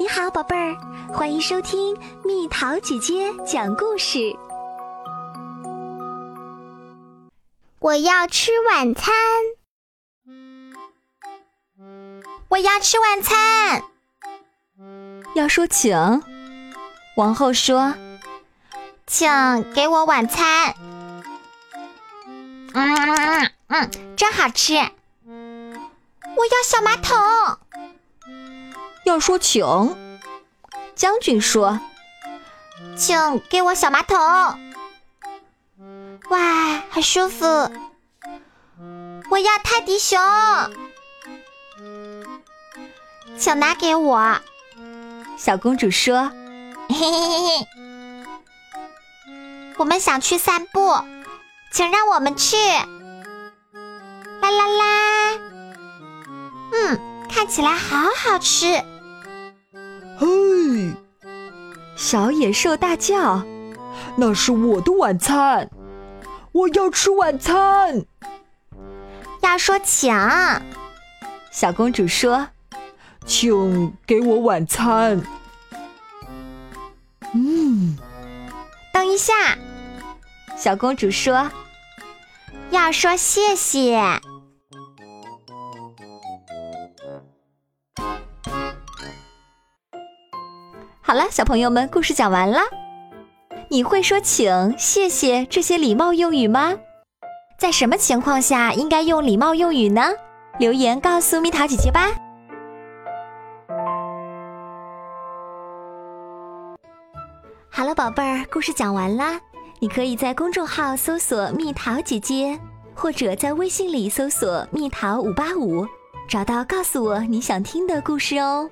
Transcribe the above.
你好，宝贝儿，欢迎收听蜜桃姐姐讲故事。我要吃晚餐，我要吃晚餐。要说请，王后说：“请给我晚餐。”嗯嗯嗯，真好吃。我要小马桶。要说请，将军说：“请给我小马桶。”哇，好舒服！我要泰迪熊，请拿给我。小公主说：“ 嘿嘿嘿嘿，我们想去散步，请让我们去。”啦啦啦！嗯，看起来好好吃。嘿！小野兽大叫：“那是我的晚餐，我要吃晚餐。”要说请，小公主说：“请给我晚餐。”嗯，等一下，小公主说：“要说谢谢。”好了，小朋友们，故事讲完了。你会说请、谢谢这些礼貌用语吗？在什么情况下应该用礼貌用语呢？留言告诉蜜桃姐姐吧。好了，宝贝儿，故事讲完啦。你可以在公众号搜索“蜜桃姐姐”，或者在微信里搜索“蜜桃五八五”，找到告诉我你想听的故事哦。